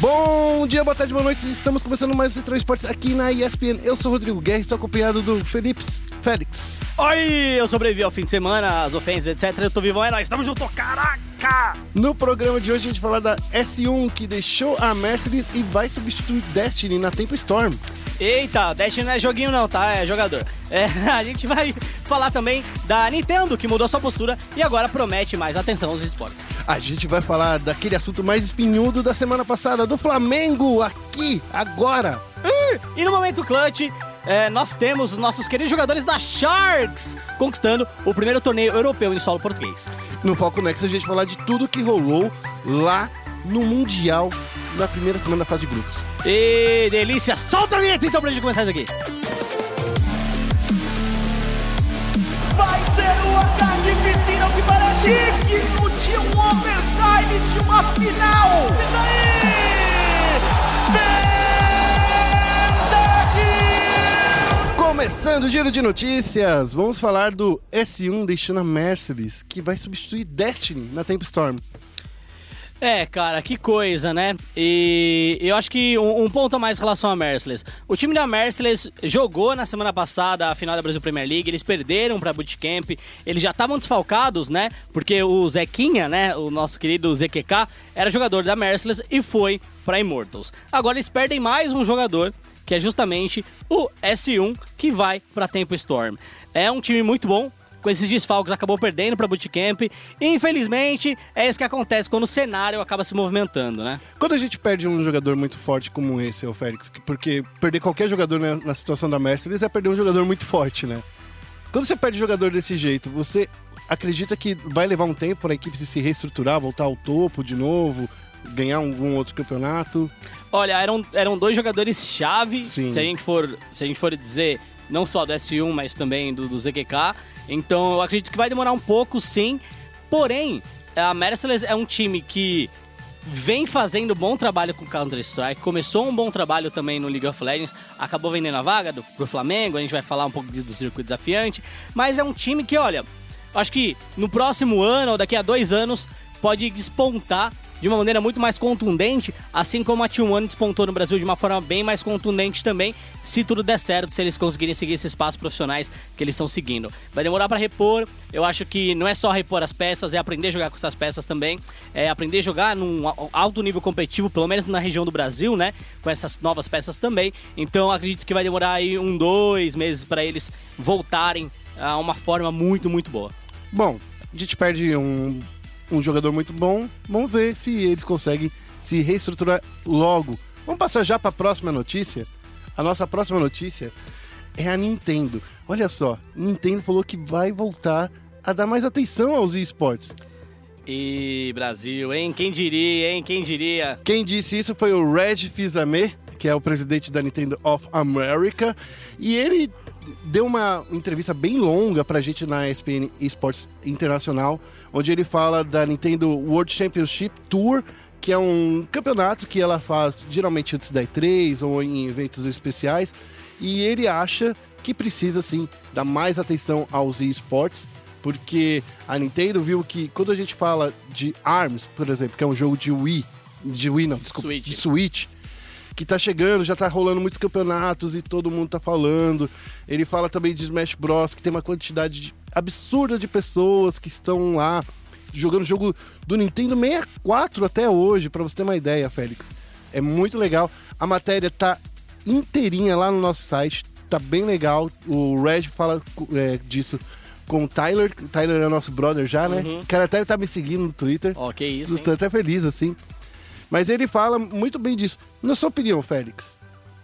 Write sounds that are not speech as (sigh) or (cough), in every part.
Bom dia, boa tarde, boa noite. Estamos começando mais o Central Esportes aqui na ESPN. Eu sou o Rodrigo Guerra, estou acompanhado do Felipe Félix. Oi, eu sobrevivi ao fim de semana, as ofensas, etc. Eu tô vivo, é nóis, tamo junto, caraca! No programa de hoje a gente vai falar da S1 que deixou a Mercedes e vai substituir Destiny na Tempo Storm. Eita, Destiny não é joguinho não, tá? É jogador. É, (laughs) a gente vai falar também da Nintendo, que mudou sua postura e agora promete mais atenção aos esportes. A gente vai falar daquele assunto mais espinhudo da semana passada, do Flamengo, aqui, agora. E no momento clutch, é, nós temos os nossos queridos jogadores da Sharks conquistando o primeiro torneio europeu em solo português. No Foco Next a gente vai falar de tudo que rolou lá no Mundial na primeira semana da fase de grupos. E delícia, solta a vinheta então pra gente começar isso aqui. Vai ser o ataque piscina que parece digno de um overtime de uma final. E daí? Começando o giro de notícias, vamos falar do S1 deixando a Mercedes, que vai substituir Destiny na Tempo Storm. É, cara, que coisa, né? E eu acho que um, um ponto a mais em relação à Merciless. O time da Merciless jogou na semana passada a final da Brasil Premier League, eles perderam pra Bootcamp, eles já estavam desfalcados, né? Porque o Zequinha, né, o nosso querido ZQK, era jogador da Merciless e foi pra Immortals. Agora eles perdem mais um jogador, que é justamente o S1, que vai pra Tempo Storm. É um time muito bom, com esses desfalques acabou perdendo para Bootcamp. E, infelizmente, é isso que acontece quando o cenário acaba se movimentando, né? Quando a gente perde um jogador muito forte como esse, o Félix, porque perder qualquer jogador na, na situação da Mercedes é perder um jogador muito forte, né? Quando você perde jogador desse jeito, você acredita que vai levar um tempo para a equipe se reestruturar, voltar ao topo de novo, ganhar algum outro campeonato? Olha, eram, eram dois jogadores-chave, Sim. se a, gente for, se a gente for dizer, não só do S1, mas também do, do ZQK. Então eu acredito que vai demorar um pouco, sim. Porém, a Merciless é um time que vem fazendo bom trabalho com Counter-Strike, começou um bom trabalho também no League of Legends, acabou vendendo a vaga do, pro Flamengo, a gente vai falar um pouco do circuito desafiante, mas é um time que, olha, acho que no próximo ano ou daqui a dois anos pode despontar de uma maneira muito mais contundente, assim como a T1 despontou no Brasil de uma forma bem mais contundente também, se tudo der certo, se eles conseguirem seguir esses passos profissionais que eles estão seguindo. Vai demorar para repor, eu acho que não é só repor as peças, é aprender a jogar com essas peças também, é aprender a jogar num alto nível competitivo, pelo menos na região do Brasil, né, com essas novas peças também. Então acredito que vai demorar aí um, dois meses para eles voltarem a uma forma muito, muito boa. Bom, a gente perde um, um jogador muito bom, vamos ver se eles conseguem se reestruturar logo. Vamos passar já para a próxima notícia? A nossa próxima notícia é a Nintendo. Olha só, Nintendo falou que vai voltar a dar mais atenção aos esportes. E Brasil, hein? Quem diria, hein? Quem diria? Quem disse isso foi o Reg Fils-Aimé, que é o presidente da Nintendo of America, e ele deu uma entrevista bem longa pra gente na ESPN Esports Internacional, onde ele fala da Nintendo World Championship Tour, que é um campeonato que ela faz geralmente antes da E3 ou em eventos especiais, e ele acha que precisa sim dar mais atenção aos esportes, porque a Nintendo viu que quando a gente fala de ARMS, por exemplo, que é um jogo de Wii, de Wii não, desculpa, Switch. de Switch, que tá chegando, já tá rolando muitos campeonatos e todo mundo tá falando. Ele fala também de Smash Bros, que tem uma quantidade de- absurda de pessoas que estão lá jogando jogo do Nintendo 64 até hoje, pra você ter uma ideia, Félix. É muito legal. A matéria tá inteirinha lá no nosso site, tá bem legal. O Reg fala é, disso com o Tyler. Tyler é nosso brother já, né? Uhum. O cara até tá me seguindo no Twitter. Ó, que isso? Tô até feliz, assim. Mas ele fala muito bem disso. Na sua opinião, Félix,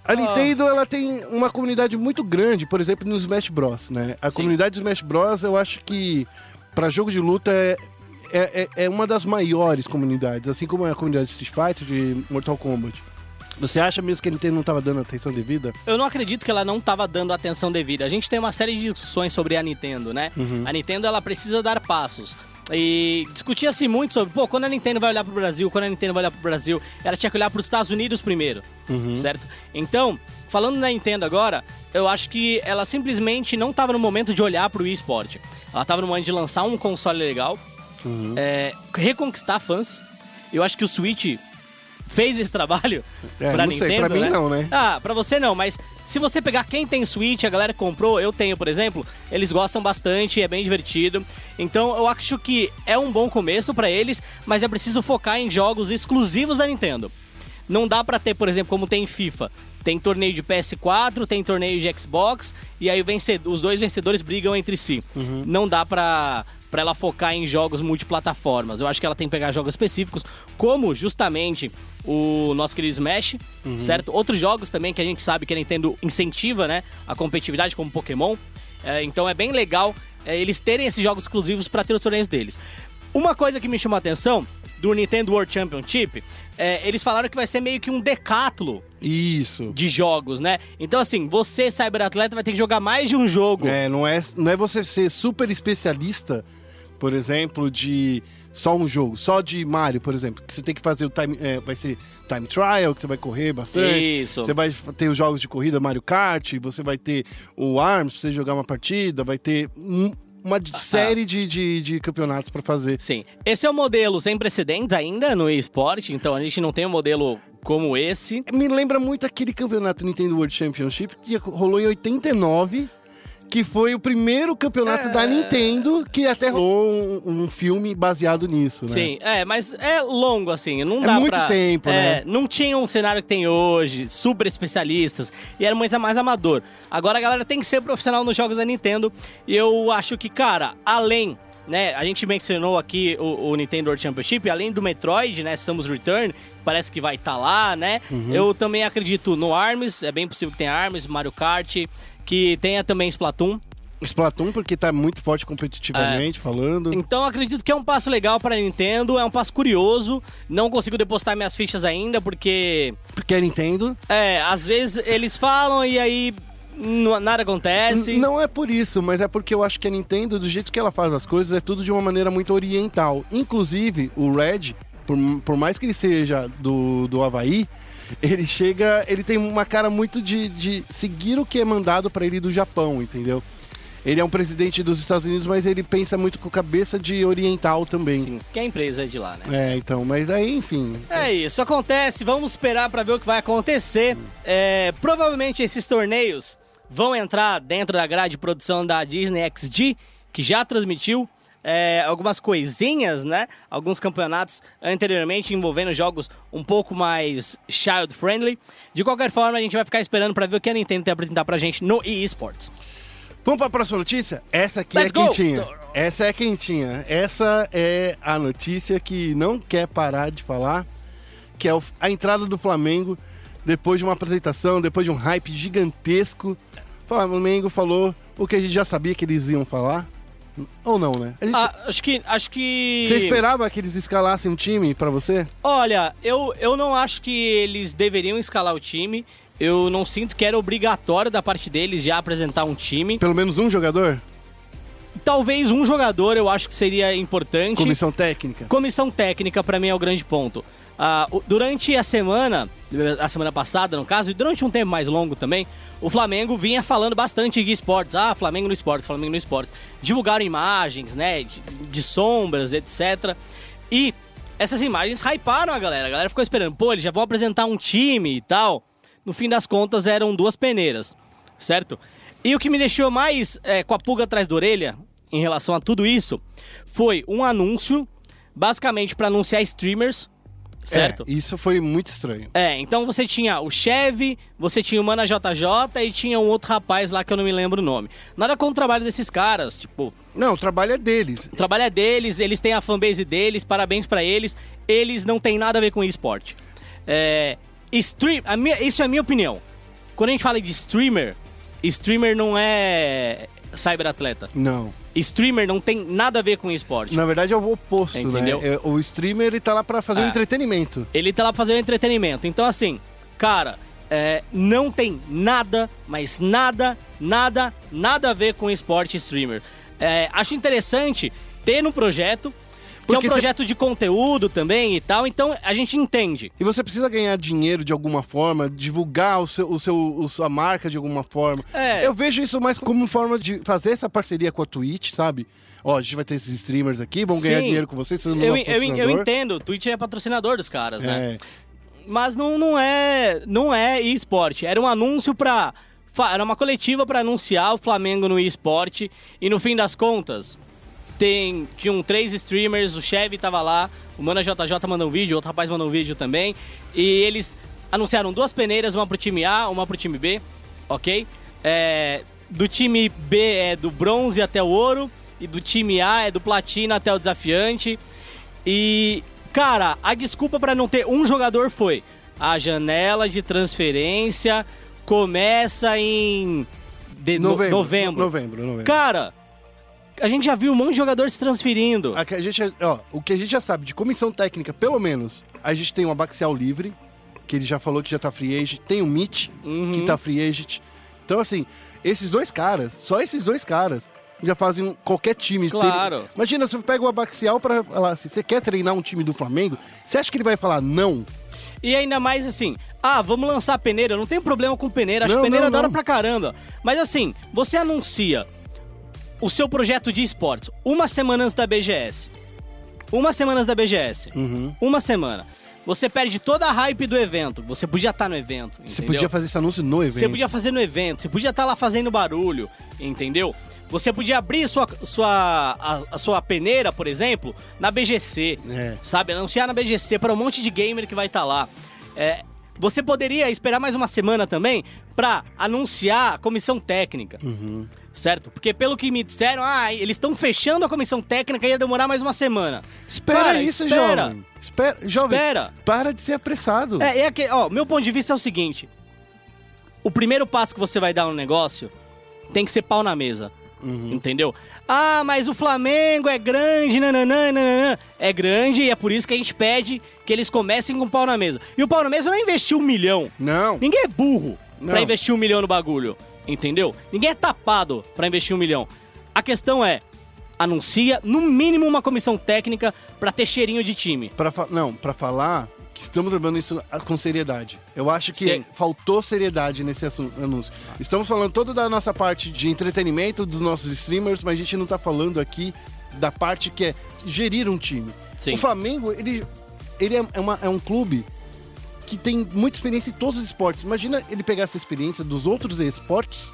a Ah. Nintendo ela tem uma comunidade muito grande, por exemplo, no Smash Bros, né? A Sim. comunidade do Smash Bros, eu acho que para jogo de luta é, é, é- é uma das maiores comunidades, assim como é a comunidade de Street Fighter, de Mortal Kombat. Você acha mesmo que a Nintendo não estava dando atenção devida? Eu não acredito que ela não estava dando atenção devida. A gente tem uma série de discussões sobre a Nintendo, né? A Nintendo ela precisa dar passos. E discutia-se muito sobre, pô, quando a Nintendo vai olhar pro Brasil, quando a Nintendo vai olhar pro Brasil, ela tinha que olhar pros Estados Unidos primeiro, certo? Então, falando da Nintendo agora, eu acho que ela simplesmente não estava no momento de olhar pro eSport. Ela estava no momento de lançar um console legal, é, reconquistar fãs. Eu acho que o Switch fez esse trabalho (laughs) É, pra não sei, Nintendo, pra mim né? não, né? Ah, pra você não, mas se você pegar quem tem Switch, a galera que comprou, eu tenho, por exemplo, eles gostam bastante, é bem divertido. Então eu acho que é um bom começo pra eles, mas é preciso focar em jogos exclusivos da Nintendo. Não dá pra ter, por exemplo, como tem em FIFA. Tem torneio de PS4, tem torneio de Xbox, e aí vencedor- os dois vencedores brigam entre si. Não dá pra, pra ela focar em jogos multiplataformas. Eu acho que ela tem que pegar jogos específicos, como justamente o nosso querido Smash, certo? Outros jogos também que a gente sabe que a Nintendo incentiva, né? A competitividade, como Pokémon. É, então é bem legal é, eles terem esses jogos exclusivos para ter os torneios deles. Uma coisa que me chamou a atenção do Nintendo World Championship, é, eles falaram que vai ser meio que um decátulo Isso. de jogos, né? Então, assim, você, cyberatleta, vai ter que jogar mais de um jogo. É, não é, não é você ser super especialista, por exemplo, de só um jogo, só de Mario, por exemplo. Que você tem que fazer o time. é, vai ser time trial, que você vai correr bastante. Isso. Você vai ter os jogos de corrida Mario Kart, você vai ter o ARMS você jogar uma partida, vai ter um- uma Ah, série de, de, de campeonatos pra fazer. Sim. Esse é um modelo sem precedentes ainda no esporte, então a gente não tem um modelo como esse. Me lembra muito aquele campeonato Nintendo World Championship que rolou em 89, que foi o primeiro campeonato É. da Nintendo que até rolou um, um filme baseado nisso, né? Sim, é, mas é longo assim, não É dá muito pra... tempo, é, né? Não tinha um cenário que tem hoje, super especialistas, e era muito mais amador. Agora a galera tem que ser profissional nos jogos da Nintendo, e eu acho que, cara, além... Né, a gente mencionou aqui o, o Nintendo World Championship, além do Metroid, né, Samus Return, parece que vai estar lá, né? Uhum. Eu também acredito no ARMS, é bem possível que tenha ARMS, Mario Kart, que tenha também Splatoon. Splatoon, porque tá muito forte competitivamente falando. Então acredito que é um passo legal para a Nintendo, é um passo curioso. Não consigo depositar minhas fichas ainda, porque Porque a Nintendo. é, às vezes eles falam e aí nada acontece. Não é por isso, mas é porque eu acho que a Nintendo, do jeito que ela faz as coisas, é tudo de uma maneira muito oriental. Inclusive, o Red, por, por mais que ele seja do, do Havaí, ele chega. Ele tem uma cara muito de, de seguir o que é mandado pra ele do Japão, entendeu? Ele é um presidente dos Estados Unidos, mas ele pensa muito com cabeça de oriental também. Sim, que a empresa é de lá, né? É, então, mas aí, enfim. É isso, acontece. Vamos esperar para ver o que vai acontecer. É, provavelmente esses torneios vão entrar dentro da grade de produção da Disney XD, que já transmitiu é, algumas coisinhas, né? Alguns campeonatos anteriormente envolvendo jogos um pouco mais child friendly. De qualquer forma, a gente vai ficar esperando para ver o que a Nintendo tem a apresentar pra gente no eSports. Vamos para a próxima notícia? Essa aqui Let's é go! quentinha. Essa é quentinha. Essa é a notícia que não quer parar de falar, que é a entrada do Flamengo depois de uma apresentação, depois de um hype gigantesco. O Flamengo falou o que a gente já sabia que eles iam falar. Ou não, né? Gente- Ah, acho que. Acho que. Você esperava que eles escalassem um time pra você? Olha, eu, eu não acho que eles deveriam escalar o time. Eu não sinto que era obrigatório da parte deles já apresentar um time. Pelo menos um jogador? Talvez um jogador eu acho que seria importante. Comissão técnica? Comissão técnica pra mim é o grande ponto. O- durante a semana, a semana passada no caso, e durante um tempo mais longo também, o Flamengo vinha falando bastante de esportes. Ah, Flamengo no esporte, Flamengo no esporte. Divulgaram imagens, né, de, de sombras, etc. E essas imagens hyparam a galera. A galera ficou esperando, pô, eles já vão apresentar um time e tal. No fim das contas, eram duas peneiras, certo? E o que me deixou mais é, com a pulga atrás da orelha em relação a tudo isso foi um anúncio, basicamente para anunciar streamers, certo? É, isso foi muito estranho. É, então você tinha o Chevy, você tinha o Mana JJ e tinha um outro rapaz lá que eu não me lembro o nome. Nada contra o trabalho desses caras, tipo, Não, o trabalho é deles. o trabalho é deles, eles têm a fanbase deles, parabéns pra eles. Eles não têm nada a ver com esporte. É, stream, a minha- isso é a minha opinião. Quando a gente fala de streamer, streamer não é cyberatleta. Não. Streamer não tem nada a ver com esporte. Na verdade é o oposto, Entendeu? né? O streamer ele tá lá pra fazer É. entretenimento. Ele tá lá pra fazer o entretenimento. Então, assim, cara, é, não tem nada, mas nada, nada, nada a ver com esporte streamer. É, acho interessante ter no projeto, que é um Porque projeto de conteúdo também e tal, então a gente entende. E você precisa ganhar dinheiro de alguma forma, divulgar o seu, o seu, o sua marca de alguma forma. É. Eu vejo isso mais como forma de fazer essa parceria com a Twitch, sabe? Ó, a gente vai ter esses streamers aqui, vão ganhar dinheiro com vocês, vocês não Eu, eu, eu entendo, o Twitch é patrocinador dos caras, né? É. mas não, não é não é esporte. Era um anúncio pra. Era uma coletiva pra anunciar o Flamengo no esporte. E no fim das contas, tem, tinham três streamers, o Chevy tava lá, o Mana JJ mandou um vídeo, outro rapaz mandou um vídeo também. E eles anunciaram duas peneiras, uma pro time A, uma pro time B, ok? É, do time B é do bronze até o ouro, e do time A é do platina até o desafiante. E, cara, a desculpa pra não ter um jogador foi a janela de transferência começa em de- no- Novembro. novembro. Novembro, novembro. Cara, a gente já viu um monte de jogador se transferindo. A a gente, ó, o que a gente já sabe de comissão técnica, pelo menos, a gente tem o Abaxial livre, que ele já falou que já tá free agent, tem o Mitch, Uhum. que tá free agent. Então, assim, esses dois caras, só esses dois caras, já fazem um- qualquer time. Claro. ter- Imagina, você pega o Abaxial pra falar assim, você quer treinar um time do Flamengo, você acha que ele vai falar não? E ainda mais assim, ah, vamos lançar peneira. Não tem problema com peneira, acho Não, peneira não, da hora não. pra caramba. Mas assim, você anuncia o seu projeto de esportes uma semana antes da BGS. Uma semana antes da BGS. Uhum. Uma semana. Você perde toda a hype do evento. Você podia estar no evento. Você entendeu? podia fazer esse anúncio no evento. Você podia fazer no evento, você podia estar lá fazendo barulho, entendeu? Você podia abrir sua, sua, a, a sua peneira, por exemplo, na BGC, É. sabe? Anunciar na BGC para um monte de gamer que vai estar lá. É, você poderia esperar mais uma semana também pra anunciar a comissão técnica, Uhum. certo? Porque pelo que me disseram, ah, eles estão fechando a comissão técnica e ia demorar mais uma semana. Espera Cara, isso, espera. jovem. Espera, jovem. Espera. Para de ser apressado. É, é que, ó, meu ponto de vista é o seguinte: o primeiro passo que você vai dar no negócio tem que ser pau na mesa. Entendeu? Ah, mas o Flamengo é grande, nananã, nananã. É grande e é por isso que a gente pede que eles comecem com pau na mesa. E o pau na mesa não é investir um milhão. Não. Ninguém é burro pra Não. investir um milhão no bagulho. Entendeu? Ninguém é tapado pra investir um milhão. A questão é. Anuncia, no mínimo, uma comissão técnica pra ter cheirinho de time. Pra não, pra falar que estamos levando isso com seriedade. Eu acho que Sim. faltou seriedade nesse anúncio. Estamos falando toda da nossa parte de entretenimento dos nossos streamers, mas a gente não tá falando aqui da parte que é gerir um time. Sim. O Flamengo, ele, ele é, é uma- é um clube que tem muita experiência em todos os esportes. Imagina ele pegar essa experiência dos outros esportes,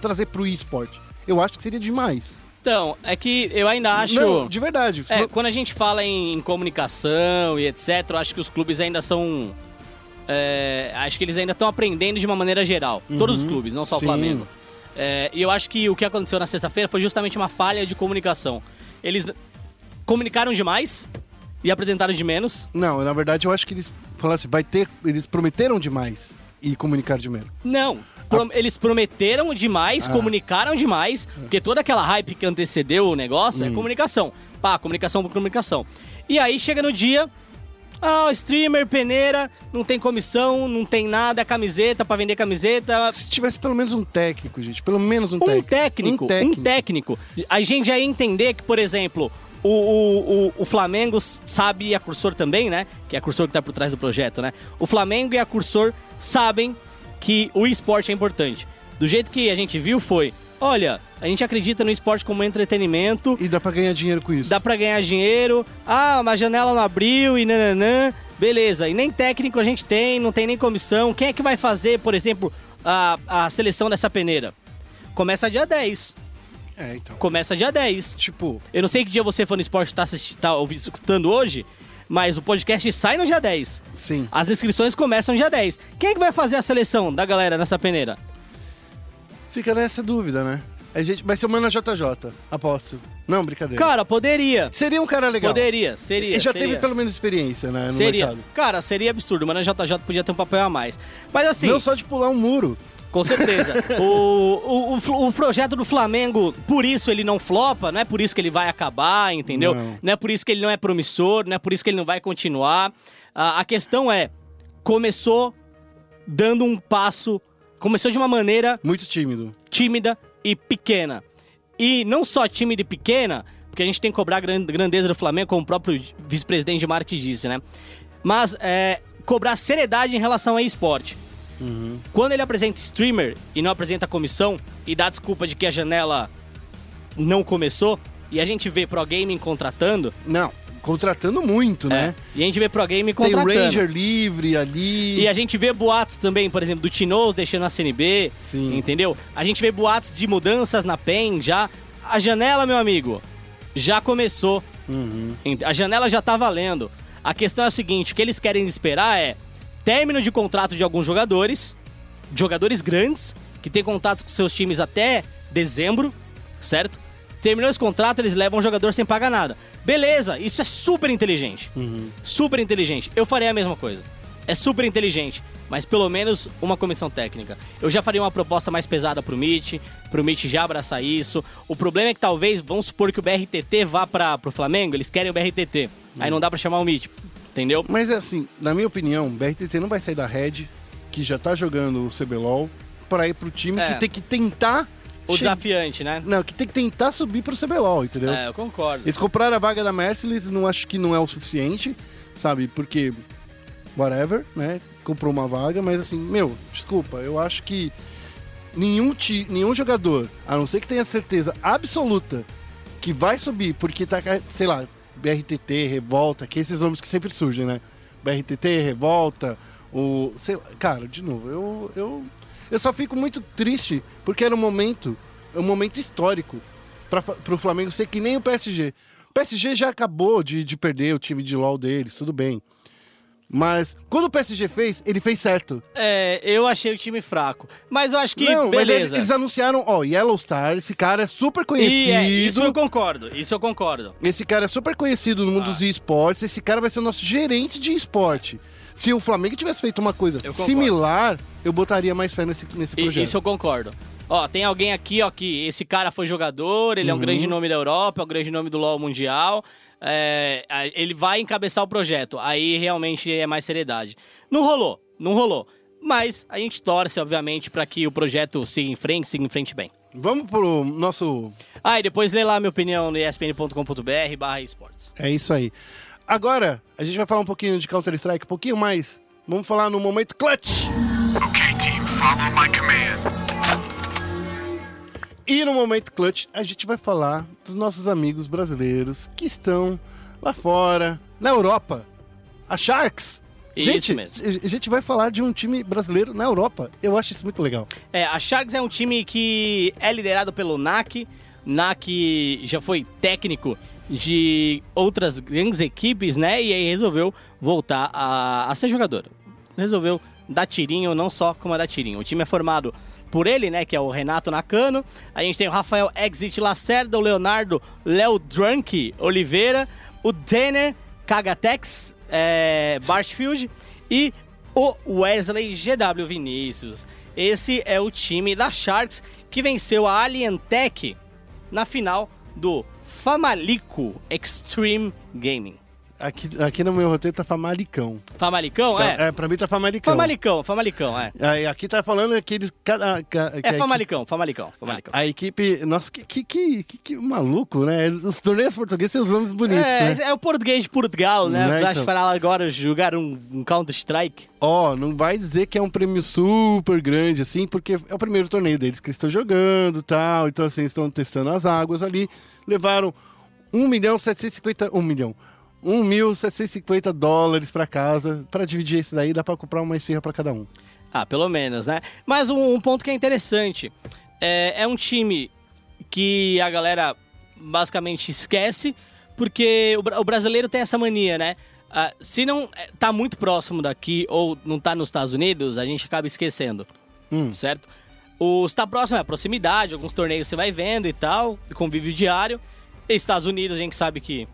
trazer pro esporte. Eu acho que seria demais. Então, é que eu ainda acho. Não, de verdade. É, quando a gente fala em comunicação e etc, eu acho que os clubes ainda são. é, acho que eles ainda estão aprendendo de uma maneira geral. Todos os clubes, não só o Sim. Flamengo. É, e eu acho que o que aconteceu na sexta-feira foi justamente uma falha de comunicação. Eles comunicaram demais e apresentaram de menos. Não, na verdade eu acho que eles falaram assim, vai ter. Eles prometeram demais e comunicaram de menos. Não. Pro- Eles prometeram demais, Ah. comunicaram demais, porque toda aquela hype que antecedeu o negócio Hum. é comunicação. Pá, comunicação por comunicação. E aí chega no dia, ah, streamer, peneira, não tem comissão, não tem nada, camiseta pra vender camiseta. Se tivesse pelo menos um técnico, gente, pelo menos um, Um técnico. técnico, um técnico. A gente já ia entender que, por exemplo, o, o, o, o Flamengo sabe, e a Cursor também, né? Que é a Cursor que tá por trás do projeto, né? O Flamengo e a Cursor sabem que o esporte é importante. Do jeito que a gente viu foi, olha, a gente acredita no esporte como entretenimento, E dá pra ganhar dinheiro com isso. dá pra ganhar dinheiro, ah, uma janela não abriu e nananã, beleza. E nem técnico a gente tem, não tem nem comissão. Quem é que vai fazer, por exemplo, a, a seleção dessa peneira? Começa dia 10. É, então. Começa dia 10. Tipo, Eu não sei que dia você, fã do esporte, tá, assisti- tá ouvindo, escutando hoje, mas o podcast sai no dia 10. sim. As inscrições começam dia 10. Quem é que vai fazer a seleção da galera nessa peneira? Fica nessa dúvida, né? A gente vai ser o Mano JJ, aposto. Não, brincadeira. Cara, poderia. Seria um cara legal. Poderia, seria. Ele já seria. teve pelo menos experiência, né, Seria. mercado. Cara, seria absurdo. Mano, JJ podia ter um papel a mais. Mas assim, Não só de pular um muro. Com certeza. (laughs) o, o, o, o projeto do Flamengo, por isso ele não flopa, não é por isso que ele vai acabar, entendeu? Não. é por isso que ele não é promissor, não é por isso que ele não vai continuar. a a questão é, começou dando um passo, começou de uma maneira Muito tímido. tímida e pequena. E não só tímida e pequena, porque a gente tem que cobrar a gran- grandeza do Flamengo, como o próprio vice-presidente de marketing disse, né? Mas é, cobrar seriedade em relação a esporte. Quando ele apresenta streamer e não apresenta comissão e dá desculpa de que a janela não começou, e a gente vê Pro Gaming contratando, Não. contratando muito, né? É. E a gente vê Pro Game Tem contratando. Ranger livre ali. E a gente vê boatos também, por exemplo, do Tinoz deixando a CNB, Sim. entendeu? A gente vê boatos de mudanças na PEN já. A janela, meu amigo, já começou. Uhum. A janela já tá valendo. A questão é o seguinte, o que eles querem esperar é término de contrato de alguns jogadores, jogadores grandes, que têm contatos com seus times até dezembro, certo? Terminou esse contrato, eles levam o jogador sem pagar nada. Beleza, isso é super inteligente. Super inteligente. Eu faria a mesma coisa. É super inteligente, mas pelo menos uma comissão técnica. Eu já faria uma proposta mais pesada pro Mitch, pro Mitch já abraçar isso. O problema é que talvez, vamos supor que o BRTT vá para pro Flamengo, eles querem o BRTT. Aí não dá pra chamar o Mitch, entendeu? Mas assim, na minha opinião, o BRTT não vai sair da Red, que já tá jogando o CBLOL, pra ir pro time É. que tem que tentar. O che- desafiante, né? Não, que tem que tentar subir pro CBLOL, entendeu? É, eu concordo. Eles compraram a vaga da Merciless, não acho que não é o suficiente, sabe? Porque. Whatever, né? Comprou uma vaga, mas assim, meu, desculpa, eu acho que nenhum, ti, nenhum jogador, a não ser que tenha certeza absoluta que vai subir, porque tá, sei lá, BRTT, Revolta, que esses nomes que sempre surgem, né? BRTT, Revolta, o. Sei lá, cara, de novo, eu, eu, eu só fico muito triste porque era um momento, um momento histórico para pro Flamengo ser que nem o PSG. O PSG já acabou de, de perder o time de LoL deles, tudo bem. Mas quando o PSG fez, ele fez certo. É, eu achei o time fraco. Mas eu acho que, Não, mas eles, beleza. eles anunciaram, ó, Yellow Star, esse cara é super conhecido. E é, isso eu concordo, isso eu concordo. Esse cara é super conhecido no mundo Ah. dos esportes. Esse cara vai ser o nosso gerente de esporte. Se o Flamengo tivesse feito uma coisa Eu similar, eu botaria mais fé nesse, nesse projeto. Isso eu concordo. Ó, tem alguém aqui, ó, que esse cara foi jogador, ele é um Uhum. grande nome da Europa, é um grande nome do LoL mundial. É, ele vai encabeçar o projeto. Aí realmente é mais seriedade. Não rolou, não rolou. Mas a gente torce, obviamente, pra que o projeto siga em frente, siga em frente bem. Vamos pro nosso. Ah, e depois lê lá minha opinião no espn.com.br barra esportes. É isso aí. Agora, a gente vai falar um pouquinho de Counter-Strike, um pouquinho mais. Vamos falar no momento clutch. Okay, team, follow my command. E no momento clutch, a gente vai falar dos nossos amigos brasileiros que estão lá fora, na Europa. A Sharks. Isso gente, mesmo. a gente vai falar de um time brasileiro na Europa. Eu acho isso muito legal. É, a Sharks é um time que é liderado pelo NAC. NAC já foi técnico de outras grandes equipes, né? E aí resolveu voltar a, a ser jogador. Resolveu dar tirinho, não só como é dar tirinho. O time é formado por ele, né? Que é o Renato Nakano. A gente tem o Rafael Exit Lacerda, o Leonardo Léo Drunk Oliveira, o Denner Kagatex é, Barshfield e o Wesley GW Vinícius. Esse é o time da Sharks que venceu a Alientech na final do Famalico Extreme Gaming. Aqui, aqui no meu roteiro tá Famalicão. Famalicão, Tá, é? é, pra mim tá Famalicão. Famalicão, Famalicão, é. Aí, aqui tá falando que eles. cada- É a Famalicão, Famalicão, Famalicão. A equipe. Nossa, que, que, que, que- que maluco, né? Os torneios portugueses têm os nomes bonitos, É, né? é o português de Portugal, né? Né, Vai então. falar agora jogar um, um Counter-Strike. Ó, não vai dizer que é um prêmio super grande, assim, porque é o primeiro torneio deles que eles estão jogando tal. Então, assim, estão testando as águas ali. Levaram 1 milhão 750. 1 milhão. 1.750 dólares pra casa. Pra dividir isso daí, dá pra comprar uma esfirra pra cada um. Ah, pelo menos, né? Mas um, um ponto que é interessante. É, é um time que a galera basicamente esquece, porque o, o brasileiro tem essa mania, né? Ah, se não é, tá muito próximo daqui ou não tá nos Estados Unidos, a gente acaba esquecendo, Hum. certo? O se tá próximo é a proximidade, alguns torneios você vai vendo e tal, convívio diário. E Estados Unidos a gente sabe que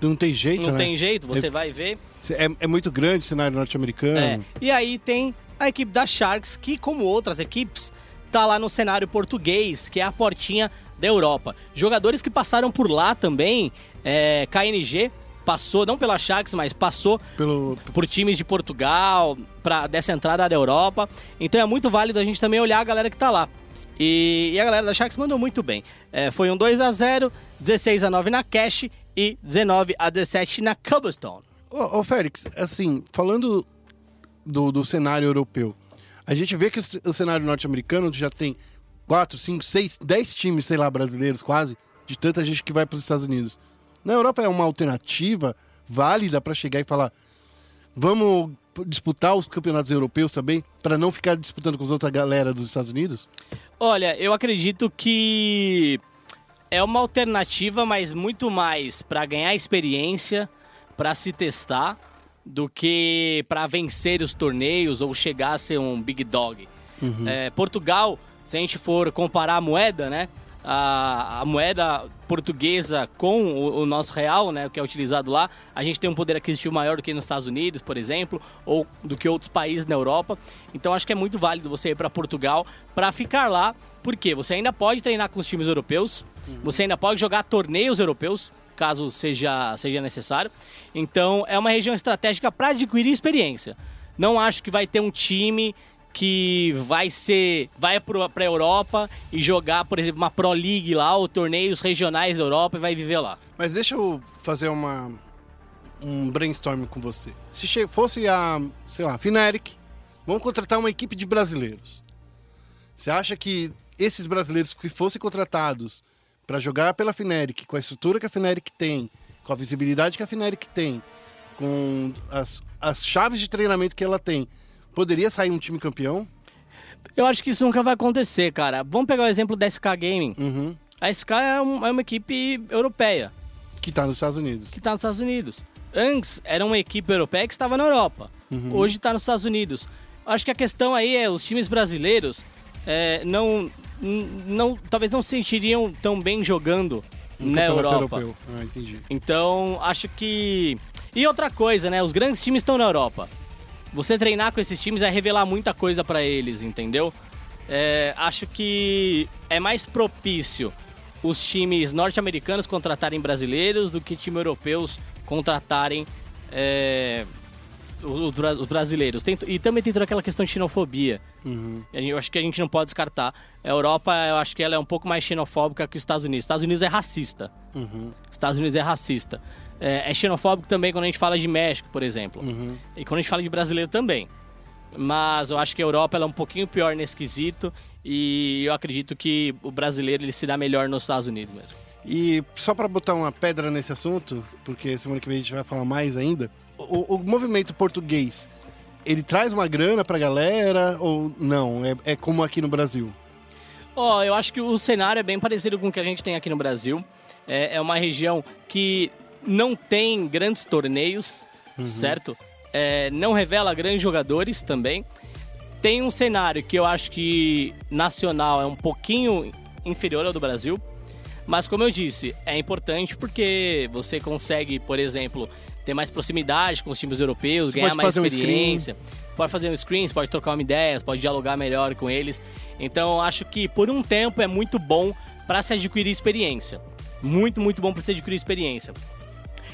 Não tem jeito, não né? tem jeito, você É- vai ver. É, é muito grande o cenário norte-americano. É. E aí tem a equipe da Sharks, que, como outras equipes, tá lá no cenário português, que é a portinha da Europa. Jogadores que passaram por lá também, é, KNG passou, não pela Sharks, mas passou Pelo, por times de Portugal, para dessa entrada da Europa. Então é muito válido a gente também olhar a galera que tá lá. E, e a galera da Sharks mandou muito bem. É, foi um 2 a 0 16 a 9 na Cash e 19 a 17 na Cobblestone. Ô, ô, Félix, assim, falando do, do cenário europeu, a gente vê que o, cenário norte-americano já tem 4, 5, 6, 10 times, sei lá, brasileiros quase, de tanta gente que vai para os Estados Unidos. Na Europa é uma alternativa válida para chegar e falar: vamos disputar os campeonatos europeus também, para não ficar disputando com os outra galera dos Estados Unidos? Olha, eu acredito que é uma alternativa, mas muito mais para ganhar experiência, para se testar, do que para vencer os torneios ou chegar a ser um big dog. É, Portugal, se a gente for comparar a moeda, né? A, a moeda portuguesa com o, o nosso real, né, o que é utilizado lá, a gente tem um poder aquisitivo maior do que nos Estados Unidos, por exemplo, ou do que outros países na Europa. Então acho que é muito válido você ir para Portugal para ficar lá, porque você ainda pode treinar com os times europeus, você ainda pode jogar torneios europeus, caso seja, seja necessário. Então é uma região estratégica para adquirir experiência. Não acho que vai ter um time que vai ser vai para a Europa e jogar, por exemplo, uma Pro League lá ou torneios regionais da Europa e vai viver lá. Mas deixa eu fazer uma um brainstorm com você. Se fosse a, sei lá, Fineric, vamos contratar uma equipe de brasileiros. Você acha que esses brasileiros que fossem contratados para jogar pela Fineric, com a estrutura que a Fineric tem, com a visibilidade que a Fineric tem, com as, as chaves de treinamento que ela tem, poderia sair um time campeão? Eu acho que isso nunca vai acontecer, cara. Vamos pegar o exemplo da SK Gaming. Uhum. A SK é, um- é uma equipe europeia Que tá nos Estados Unidos. que está nos Estados Unidos. Antes era uma equipe europeia que estava na Europa. Hoje está nos Estados Unidos. Acho que a questão aí é os times brasileiros é, não, não, talvez não se sentiriam tão bem jogando Um na Europa. Ah, entendi. Então, acho que. E outra coisa, né? Os grandes times estão na Europa. Você treinar com esses times é revelar muita coisa pra eles, entendeu? É, acho que é mais propício os times norte-americanos contratarem brasileiros do que times europeus contratarem é, os, os brasileiros. Tem- e também tem toda aquela questão de xenofobia. Uhum. Eu acho que a gente não pode descartar. A Europa, eu acho que ela é um pouco mais xenofóbica que os Estados Unidos. Os Estados Unidos é racista. Uhum. Estados Unidos é racista. É, é xenofóbico também quando a gente fala de México, por exemplo. Uhum. E quando a gente fala de brasileiro também. Mas eu acho que a Europa é um pouquinho pior nesse quesito. E eu acredito que o brasileiro ele se dá melhor nos Estados Unidos mesmo. E só para botar uma pedra nesse assunto, porque semana que vem a gente vai falar mais ainda, o, o movimento português, ele traz uma grana pra galera ou não? É, é como aqui no Brasil? Ó, eu acho que o cenário é bem parecido com o que a gente tem aqui no Brasil. É, é uma região que não tem grandes torneios, certo? É, não revela grandes jogadores também. Tem um cenário que eu acho que nacional é um pouquinho inferior ao do Brasil. Mas como eu disse, é importante porque você consegue, por exemplo, ter mais proximidade com os times europeus, ganhar pode mais fazer um experiência. Pode fazer um screen, você pode trocar uma ideia, pode dialogar melhor com eles. Então eu acho que por um tempo é muito bom para se adquirir experiência. Muito, muito bom para se adquirir experiência.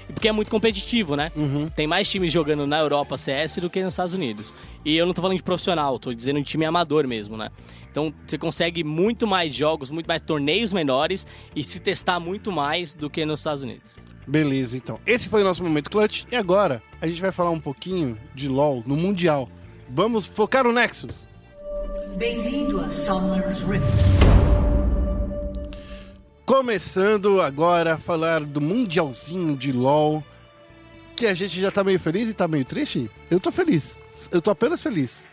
E porque é muito competitivo, né? Tem mais times jogando na Europa CS do que nos Estados Unidos. E eu não tô falando de profissional, tô dizendo de time amador mesmo, né? Então você consegue muito mais jogos, muito mais torneios menores e se testar muito mais do que nos Estados Unidos. Beleza, então. Esse foi o nosso momento clutch. E agora, a gente vai falar um pouquinho de LoL no Mundial. Vamos focar no Nexus. Bem-vindo a Summer's Rift. Começando agora a falar do Mundialzinho de LoL. Que a gente já tá meio feliz e tá meio triste? Eu tô feliz. Eu tô apenas feliz.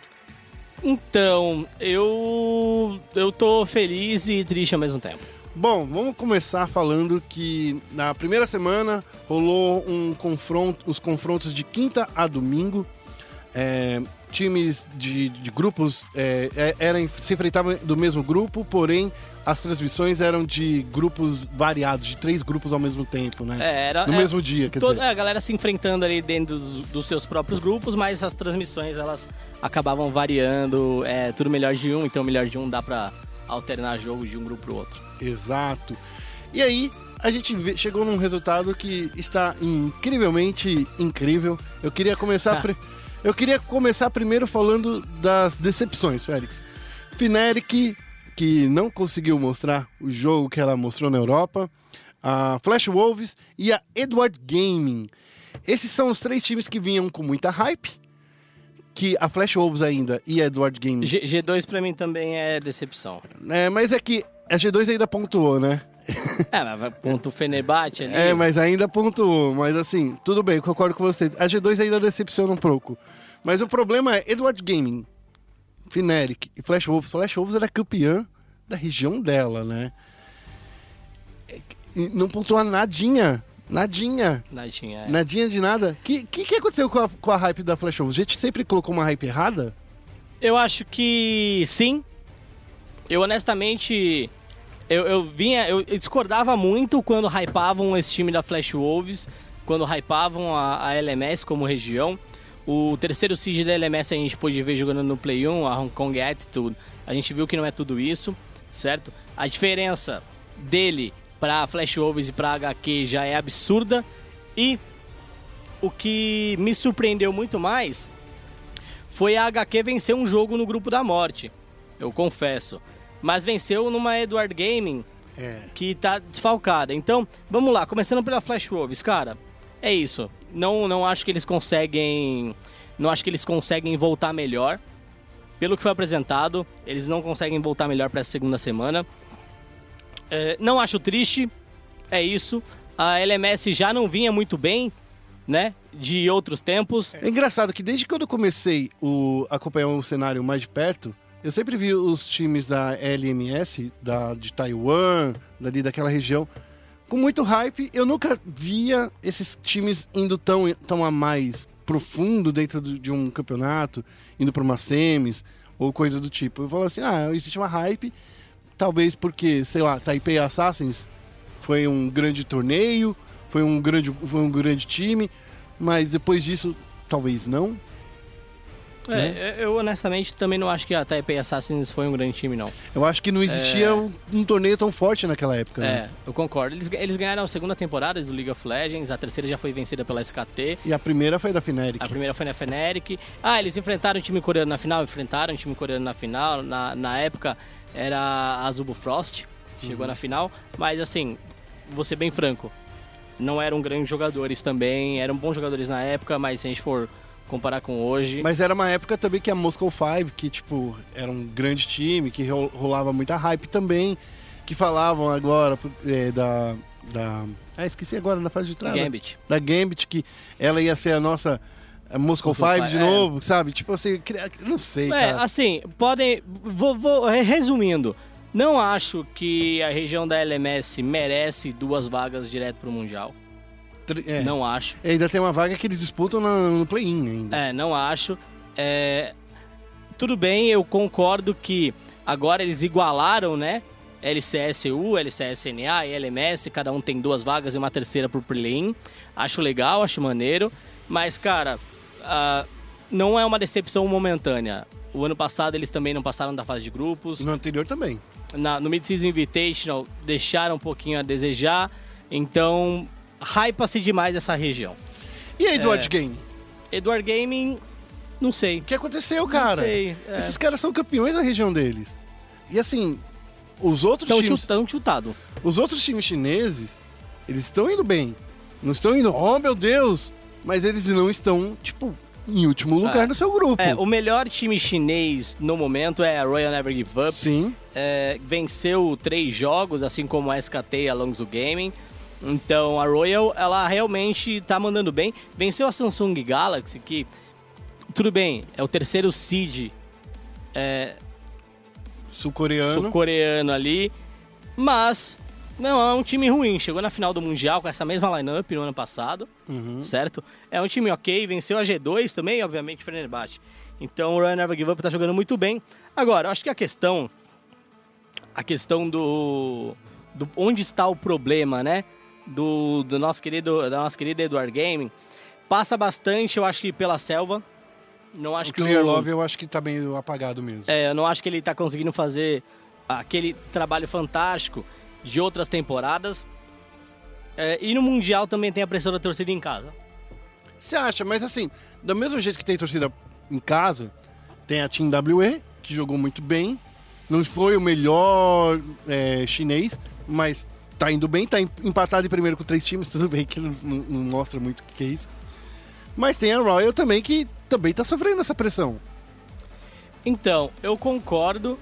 Então, eu eu tô feliz e triste ao mesmo tempo. Bom, vamos começar falando que na primeira semana rolou um confronto, os confrontos de quinta a domingo. É, times de, de grupos é, é, eram, se enfrentavam do mesmo grupo, porém as transmissões eram de grupos variados, de três grupos ao mesmo tempo, né? É, era no é, mesmo dia, quer toda dizer. a galera se enfrentando ali dentro dos, dos seus próprios grupos, mas as transmissões elas acabavam variando, é tudo melhor de um, então melhor de um dá pra alternar jogo de um grupo pro outro. Exato. E aí, a gente vê- chegou num resultado que está incrivelmente incrível. Eu queria começar. (laughs) pri- Eu queria começar primeiro falando das decepções, Félix. Fnatic, que não conseguiu mostrar o jogo que ela mostrou na Europa. A Flash Wolves e a Edward Gaming. Esses são os três times que vinham com muita hype. Que a Flash Wolves ainda e a Edward Gaming G- G2 pra mim também é decepção. é, mas é que a G2 ainda pontuou, né? É, mas ponto Fenerbahçe ali. É, mas ainda pontuou. Mas assim, tudo bem, concordo com você. A G2 ainda decepciona um pouco. Mas o problema é Edward Gaming, Fnatic e Flash Wolves. Flash Wolves era campeã da região dela, né? E não pontua nadinha. Nadinha. Nadinha, é. Nadinha de nada. O que, que, que aconteceu com a, com a hype da Flash Wolves? A gente sempre colocou uma hype errada? Eu acho que sim. Eu honestamente. Eu, eu vinha. Eu discordava muito quando hypavam esse time da Flash Wolves, quando hypavam a, a LMS como região. O terceiro seed da LMS a gente pôde ver jogando no Play 1, a Hong Kong Attitude. A gente viu que não é tudo isso, certo? A diferença dele para Flash Wolves e para HQ já é absurda. E o que me surpreendeu muito mais foi a HQ vencer um jogo no grupo da morte. Eu confesso. Mas venceu numa Edward Gaming É. que tá desfalcada. Então, vamos lá, começando pela Flash Wolves, cara. É isso. Não, não acho que eles conseguem. Não acho que eles conseguem voltar melhor. Pelo que foi apresentado, eles não conseguem voltar melhor para essa segunda semana. É, não acho triste, é isso. A LMS já não vinha muito bem, né? De outros tempos. É engraçado que desde quando eu comecei o, a acompanhar o cenário mais de perto, eu sempre vi os times da LMS, da, de Taiwan, dali daquela região, com muito hype. Eu nunca via esses times indo tão, tão a mais profundo dentro de um campeonato, indo para uma semis ou coisa do tipo. Eu falo assim, ah, existe uma hype, talvez porque, sei lá, Taipei Assassins foi um grande torneio, foi um grande, foi um grande time, mas depois disso, talvez não. É, eu honestamente também não acho que a Taipei Assassins foi um grande time, não. Eu acho que não existia É. um, um torneio tão forte naquela época. né? É, eu concordo. Eles, eles ganharam a segunda temporada do League of Legends, a terceira já foi vencida pela SKT. E a primeira foi da Fnatic. A primeira foi na Fnatic. Ah, eles enfrentaram o time coreano na final? Enfrentaram o time coreano na final. Na, na época era a Zubo Frost, que Uhum. chegou na final. Mas assim, vou ser bem franco, não eram grandes jogadores também. Eram bons jogadores na época, mas se a gente for comparar com hoje... Mas era uma época também que a Moscow Five, que tipo, era um grande time, que ro- rolava muita hype também, que falavam agora é, da, da. Ah, esqueci agora na fase de trás. Gambit. Da Gambit, que ela ia ser a nossa Moscow Five de é. novo, sabe? Tipo assim, não sei, É, cara. assim, podem. Vou, vou- resumindo, não acho que a região da LMS merece duas vagas direto pro Mundial. Tri- é. Não acho. E ainda tem uma vaga que eles disputam na- no play-in ainda. É, não acho. É, tudo bem, eu concordo que agora eles igualaram, né? LCSU, LCSNA e LMS, cada um tem duas vagas e uma terceira pro play-in. Acho legal, acho maneiro. Mas, cara, ah, não é uma decepção momentânea. O ano passado eles também não passaram da fase de grupos. No anterior também. Na- no Mid-Season Invitational deixaram um pouquinho a desejar. Então, hypa-se demais essa região. E aí, Edward É. Game? Edward Gaming, não sei. O que aconteceu, cara? Não sei. É. Esses caras são campeões da região deles. E assim, os outros Estão times, chutando, chutado. os outros times chineses, eles estão indo bem. Não estão indo, oh meu Deus! Mas eles não estão, tipo, em último lugar É. no seu grupo. É, o melhor time chinês no momento é a Royal Never Give Up. Sim. É, venceu três jogos, assim como a SKT e a Longzhou Gaming. Então a Royal, ela realmente tá mandando bem. Venceu a Samsung Galaxy, que tudo bem, é o terceiro seed é, Sul-coreano. sul-coreano ali, mas não é um time ruim. Chegou na final do Mundial com essa mesma lineup no ano passado, Uhum. certo? É um time ok, venceu a G2 também, obviamente, Fenerbahçe. Então o Ryan Never Give Up tá jogando muito bem. Agora, eu acho que a questão a questão do, do onde está o problema, né? Do, do nosso querido da nossa querida Edward Gaming passa bastante, eu acho que pela selva. Não acho O que Clear o- Love eu acho que tá meio apagado mesmo. é, eu não acho que ele tá conseguindo fazer aquele trabalho fantástico de outras temporadas. É, e no Mundial também tem a pressão da torcida em casa. Você acha? Mas assim, do mesmo jeito que tem torcida em casa, tem a Team WE, que jogou muito bem. Não foi o melhor é, chinês, mas tá indo bem, tá em- empatado em primeiro com três times, (laughs) tudo bem que não, não- não mostra muito o que é isso. Mas tem a Royal também, que também tá sofrendo essa pressão. Então, eu concordo,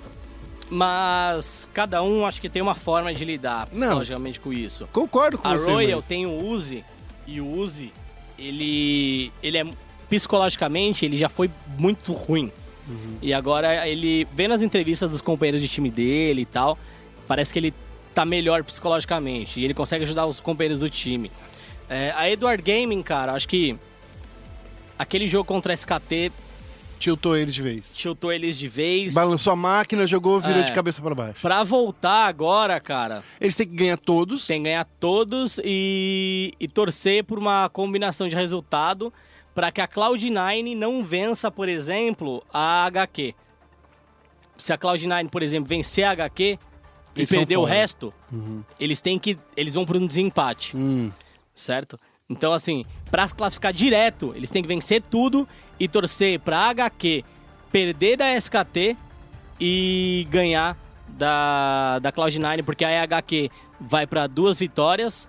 Mas cada um acho que tem uma forma de lidar psicologicamente com isso. Concordo com A você. Royal mas- tem o Uzi e o Uzi, ele ele é psicologicamente, ele já foi muito ruim. E agora ele vendo as entrevistas dos companheiros de time dele e tal, parece que ele tá melhor psicologicamente e ele consegue ajudar os companheiros do time. É, a Edward Gaming, cara, acho que aquele jogo contra a SKT Tiltou eles de vez. chutou eles de vez. Balançou a máquina, jogou, virou É. de cabeça pra baixo. Pra voltar agora, cara, Eles têm que ganhar todos. tem que ganhar todos e, e torcer por uma combinação de resultado para que a Cloud9 não vença, por exemplo, a HQ. Se a Cloud9, por exemplo, vencer a HQ e Eles perder o resto, eles têm que eles vão para um desempate, Hum. certo? Então assim, para classificar direto, eles têm que vencer tudo e torcer para a HQ perder da SKT e ganhar da, da Cloud9, porque a HQ vai para duas vitórias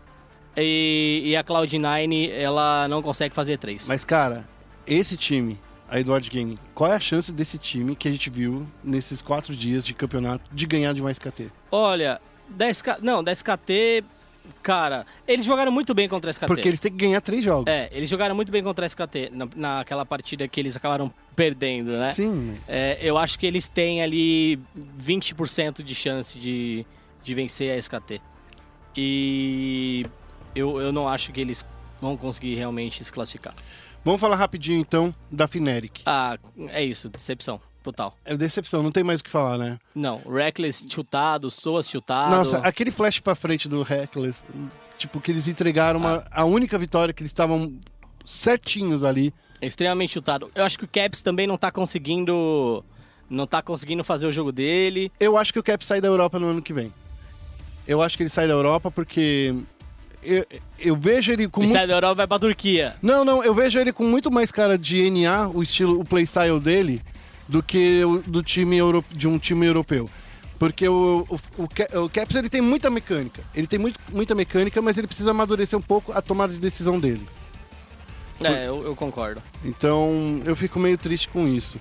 e, e a Cloud9 ela não consegue fazer três. Mas, cara, esse time, a Edward Gaming, qual é a chance desse time que a gente viu nesses quatro dias de campeonato de ganhar de mais KT? Olha, da SK, não, da SKT, cara, eles jogaram muito bem contra a SKT. Porque eles têm que ganhar três jogos. É, eles jogaram muito bem contra a SKT na, naquela partida que eles acabaram perdendo, né? Sim. É, eu acho que eles têm ali 20% de chance de, de vencer a SKT. E eu, eu não acho que eles vão conseguir realmente se classificar. Vamos falar rapidinho então da Fnatic. Ah, é isso, decepção, total. É decepção, não tem mais o que falar, né? Não, Reckless chutado, Soas chutado. Nossa, aquele flash pra frente do Reckless, tipo, que eles entregaram uma, a única vitória que eles estavam certinhos ali. Extremamente chutado. Eu acho que o Caps também não tá conseguindo. Não tá conseguindo fazer o jogo dele. Eu acho que o Cap sai da Europa no ano que vem. Eu acho que ele sai da Europa porque eu, eu vejo ele com muito... sai da Europa e vai pra Turquia. Não, não, eu vejo ele com muito mais cara de NA, o estilo, o playstyle dele, do que o do time euro, de um time europeu. Porque o, o, o Caps ele tem muita mecânica. Ele tem muito, muita mecânica, mas ele precisa amadurecer um pouco a tomada de decisão dele. É, eu, eu concordo. Então eu fico meio triste com isso.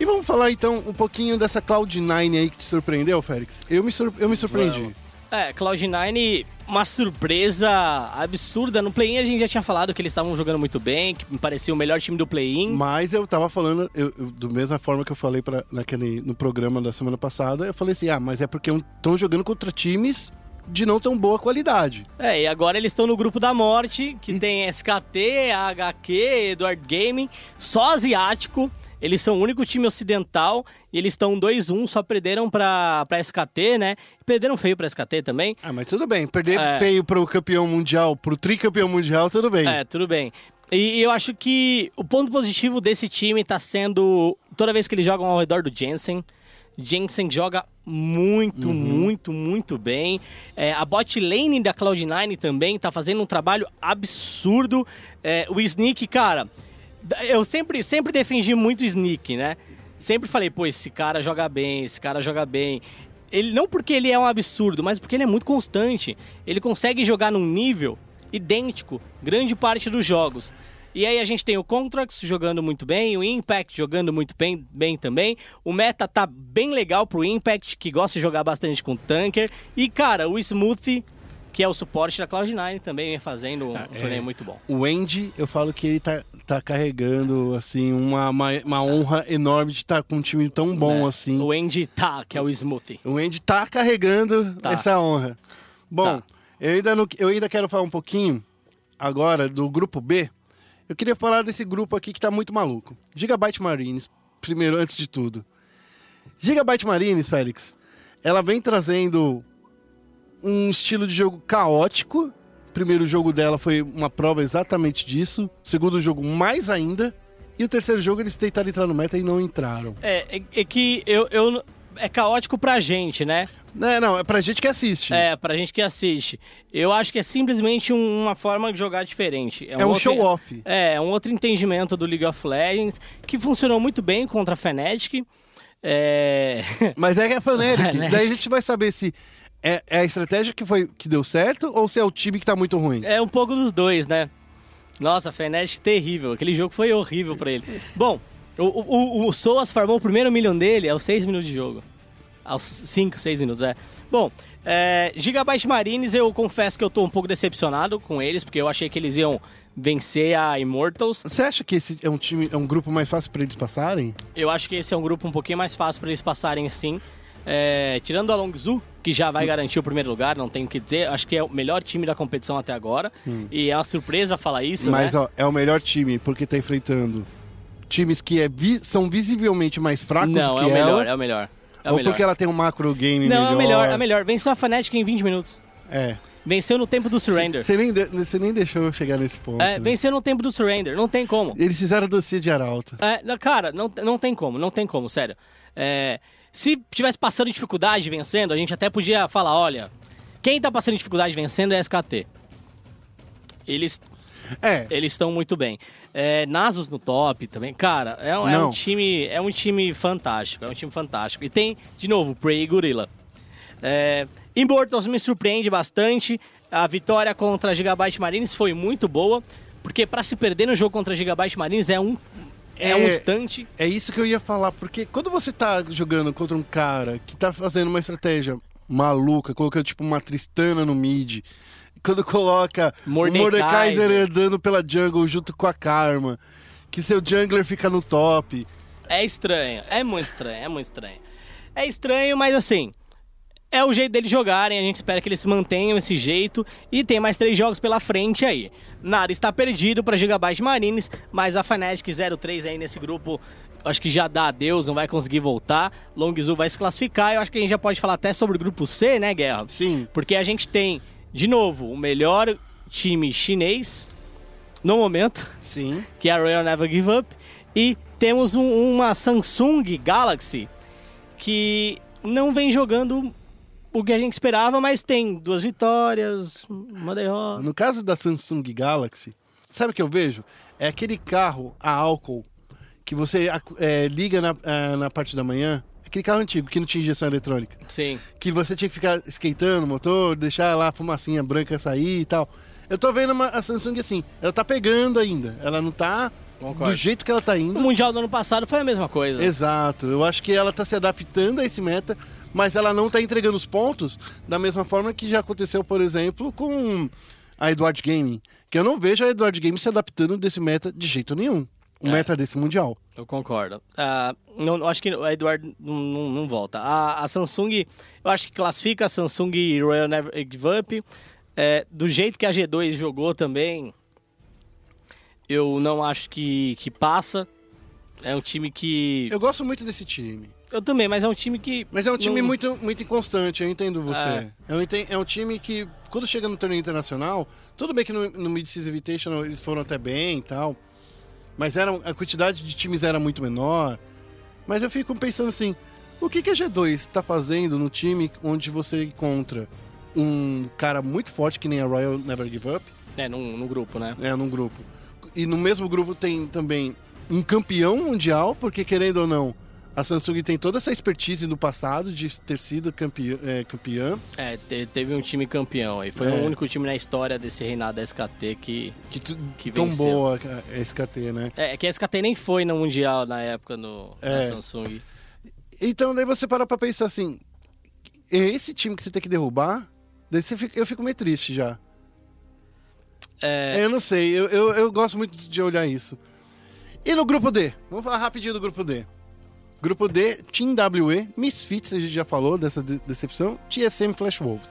E vamos falar então um pouquinho dessa Cloud9 aí que te surpreendeu, Félix? Eu me, sur- eu me surpreendi. Vamos. É, Cloud9, uma surpresa absurda. No play-in a gente já tinha falado que eles estavam jogando muito bem, que me parecia o melhor time do play-in. Mas eu tava falando, eu, eu- do mesma forma que eu falei pra, naquele, no programa da semana passada, eu falei assim, ah, mas é porque estão jogando contra times de não tão boa qualidade. É, e agora eles estão no grupo da morte, que E- tem SKT, AHQ, Edward Gaming, só asiático. Eles são o único time ocidental e eles estão 2-1, só perderam pra, pra SKT, né? Perderam feio pra SKT também. Ah, mas tudo bem, perder É. feio pro campeão mundial, pro tricampeão mundial, tudo bem. É, tudo bem. E eu acho que o ponto positivo desse time tá sendo toda vez que eles jogam ao redor do Jensen. Jensen joga muito, Uhum. muito, muito bem. É, a bot lane da Cloud9 também tá fazendo um trabalho absurdo. É, o Sneak, cara, eu sempre, sempre defendi muito o Sneak, né? Sempre falei, pô, esse cara joga bem, esse cara joga bem. Ele, não porque ele é um absurdo, mas porque ele é muito constante. Ele consegue jogar num nível idêntico grande parte dos jogos. E aí a gente tem o Contracts jogando muito bem, o Impact jogando muito bem, bem também. O meta tá bem legal pro Impact, que gosta de jogar bastante com Tanker. E, cara, o Smoothie, que é o suporte da Cloud9, também vem fazendo um, Ah, é. torneio muito bom. O Andy, eu falo que ele tá, tá carregando, assim, uma, uma, uma honra enorme de estar com um time tão bom né? assim. O Andy tá, que é o Smoothie. O Andy tá carregando Tá. essa honra. Bom, Tá. eu, ainda não- eu ainda quero falar um pouquinho agora do grupo B. Eu queria falar desse grupo aqui que tá muito maluco. Gigabyte Marines, primeiro, antes de tudo. Gigabyte Marines, Félix, ela vem trazendo um estilo de jogo caótico. O primeiro jogo dela foi uma prova exatamente disso. O segundo jogo, mais ainda. E o terceiro jogo, eles tentaram entrar no meta e não entraram. É, é, é que eu, eu. É caótico pra gente, né? Não, não, é pra gente que assiste. É, pra gente que assiste. Eu acho que é simplesmente um- uma forma de jogar diferente. É um outro- show-off. É, um outro entendimento do League of Legends, que funcionou muito bem contra a Fnatic. É... Mas é que é. (laughs) Fnatic. Daí a gente vai saber se é, é a estratégia que, foi, que deu certo ou se é o time que tá muito ruim. é um pouco dos dois, né? Nossa, Fnatic terrível. Aquele jogo foi horrível pra ele. Bom, o, o, o Soas farmou o primeiro milhão dele aos 6 minutos de jogo. Aos 5, 6 minutos, é. Bom, é, Gigabyte Marines, eu confesso que eu tô um pouco decepcionado com eles, porque eu achei que eles iam vencer a Immortals. Você acha que esse é um time, é um grupo mais fácil pra eles passarem? Eu acho que esse é um grupo um pouquinho mais fácil para eles passarem sim. É, tirando a Longzhu, que já vai garantir o primeiro lugar, não tenho o que dizer. Acho que é o melhor time da competição até agora. E é uma surpresa falar isso, Mas né? ó, é o melhor time porque tá enfrentando times que é vi- são visivelmente mais fracos não, que é o ela. melhor, é o melhor. É o ou melhor. porque ela tem um macro game Não, melhor. é o melhor, é melhor. Venceu a Fnatic em 20 minutos. É. Venceu no tempo do surrender. Você nem, de- nem deixou eu chegar nesse ponto. É, né? venceu no tempo do surrender. Não tem como. Eles fizeram a dancinha de arauto. É, não, cara, não, não tem como, não tem como, sério. É, se tivesse passando dificuldade vencendo, a gente até podia falar, olha, quem tá passando dificuldade vencendo é a SKT. Eles É. eles estão muito bem. É, Nasus no top também, cara, é, um- é um time é um time fantástico, é um time fantástico. E tem, de novo, Prey e Gorilla. É, Immortals me surpreende bastante. A vitória contra a Gigabyte Marines foi muito boa, porque pra se perder no jogo contra a Gigabyte Marines é um é, um É. instante. É isso que eu ia falar, porque quando você tá jogando contra um cara que tá fazendo uma estratégia maluca, colocando tipo uma Tristana no mid, quando coloca o Mordekaiser. Mordekaiser andando pela jungle junto com a Karma, que seu jungler fica no top. É estranho, é muito estranho, é muito estranho. É estranho, mas assim, é o jeito deles jogarem, a gente espera que eles se mantenham esse jeito e tem mais três jogos pela frente aí. Nada está perdido para Gigabyte Marines, mas a Fnatic 03 aí nesse grupo, acho que já dá adeus, não vai conseguir voltar. Longzhu vai se classificar, eu acho que a gente já pode falar até sobre o grupo C, né, Guerra? Sim. Porque a gente tem, de novo, o melhor time chinês no momento, Sim. que é a Royal Never Give Up. E temos um- uma Samsung Galaxy que não vem jogando o que a gente esperava, mas tem duas vitórias, uma derrota. No caso da Samsung Galaxy, sabe o que eu vejo? É aquele carro a álcool que você é, liga na, ah, na parte da manhã. Aquele carro antigo que não tinha injeção eletrônica. Sim. que você tinha que ficar esquentando o motor, deixar lá a fumacinha branca sair e tal. Eu tô vendo uma, a Samsung assim, ela tá pegando ainda, ela não tá Concordo. do jeito que ela tá O indo. Mundial do ano passado foi a mesma coisa. Exato, eu acho que ela tá se adaptando a esse meta, mas ela não tá entregando os pontos da mesma forma que já aconteceu, por exemplo, com a Edward Gaming, que eu não vejo a Edward Gaming se adaptando desse meta de jeito nenhum. O É. meta desse mundial. Eu concordo. Ah, não, eu acho que o Eduardo não, não- não volta. A, a Samsung, eu acho que classifica a Samsung Royal Never Give Up. É, do jeito que a G2 jogou também, eu não acho que, que passa. É um time que. Eu, Eu gosto muito desse time. também, mas é um time que. Mas é um time não- muito, muito inconstante, eu entendo você. É. É. um, enten- é um time que, quando chega no torneio internacional, tudo bem que no, no Mid-Season Invitational eles foram até bem e tal, mas era, a quantidade de times era muito menor. Mas eu fico pensando assim, o que, que a G2 tá fazendo no time onde você encontra um cara muito forte, que nem a Royal Never Give Up, É, num, num grupo, né? né, num grupo. E no mesmo grupo tem também um campeão mundial, porque querendo ou não, a Samsung tem toda essa expertise no passado de ter sido campeã. É, campeã É, te- teve um time campeão aí. Foi É. o único time na história desse reinado da SKT que. que, tu- Que tão venceu. boa a SKT, né? É, que a SKT nem foi no Mundial na época no, É. Samsung. Então daí você para pra pensar assim, é esse time que você tem que derrubar, daí fica- eu fico meio triste já. É, Eu não sei, eu, eu, eu gosto muito de olhar isso. E no grupo D? Vamos falar rapidinho do grupo D. Grupo D, Team WE, Misfits, a gente já falou dessa de- decepção, TSM Flash Wolves.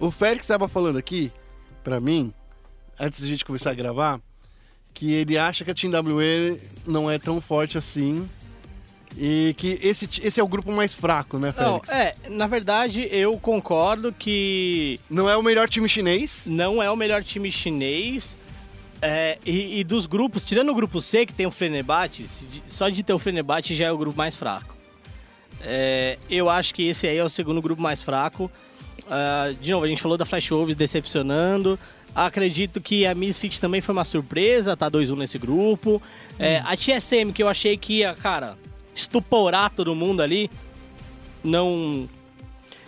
O Félix estava falando aqui, pra mim, antes da gente começar a gravar, que ele acha que a Team WE não é tão forte assim e que esse, esse é o grupo mais fraco, né, Não, Félix? é, na verdade eu concordo que Não é o melhor time chinês, não é o melhor time chinês. é, e, e dos grupos, tirando o grupo C, que tem o de- só de ter o Fenerbahçe já é o grupo mais fraco. É, eu acho que esse aí é o segundo grupo mais fraco. Ah, de novo, a gente falou da Flash Wolves decepcionando. Acredito que a Misfit também foi uma surpresa, tá 2-1 nesse grupo. É, a TSM, que eu achei que ia, cara, estuporar todo mundo ali, não.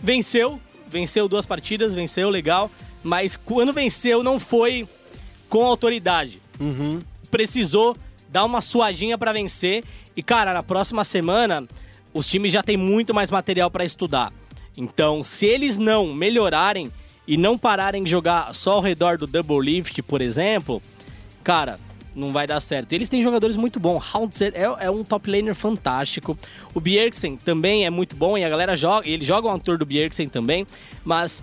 Venceu, venceu duas partidas, venceu, legal. Mas quando venceu, não foi com autoridade. Precisou dar uma suadinha pra vencer. E, cara, na próxima semana os times já têm muito mais material para estudar. Então, se eles não melhorarem e não pararem de jogar só ao redor do double lift, por exemplo, cara, não vai dar certo. Eles têm jogadores muito bons. Houndser é, é um top laner fantástico. O Bjergsen também é muito bom e a galera joga, e eles jogam ao tour do Bjergsen também, mas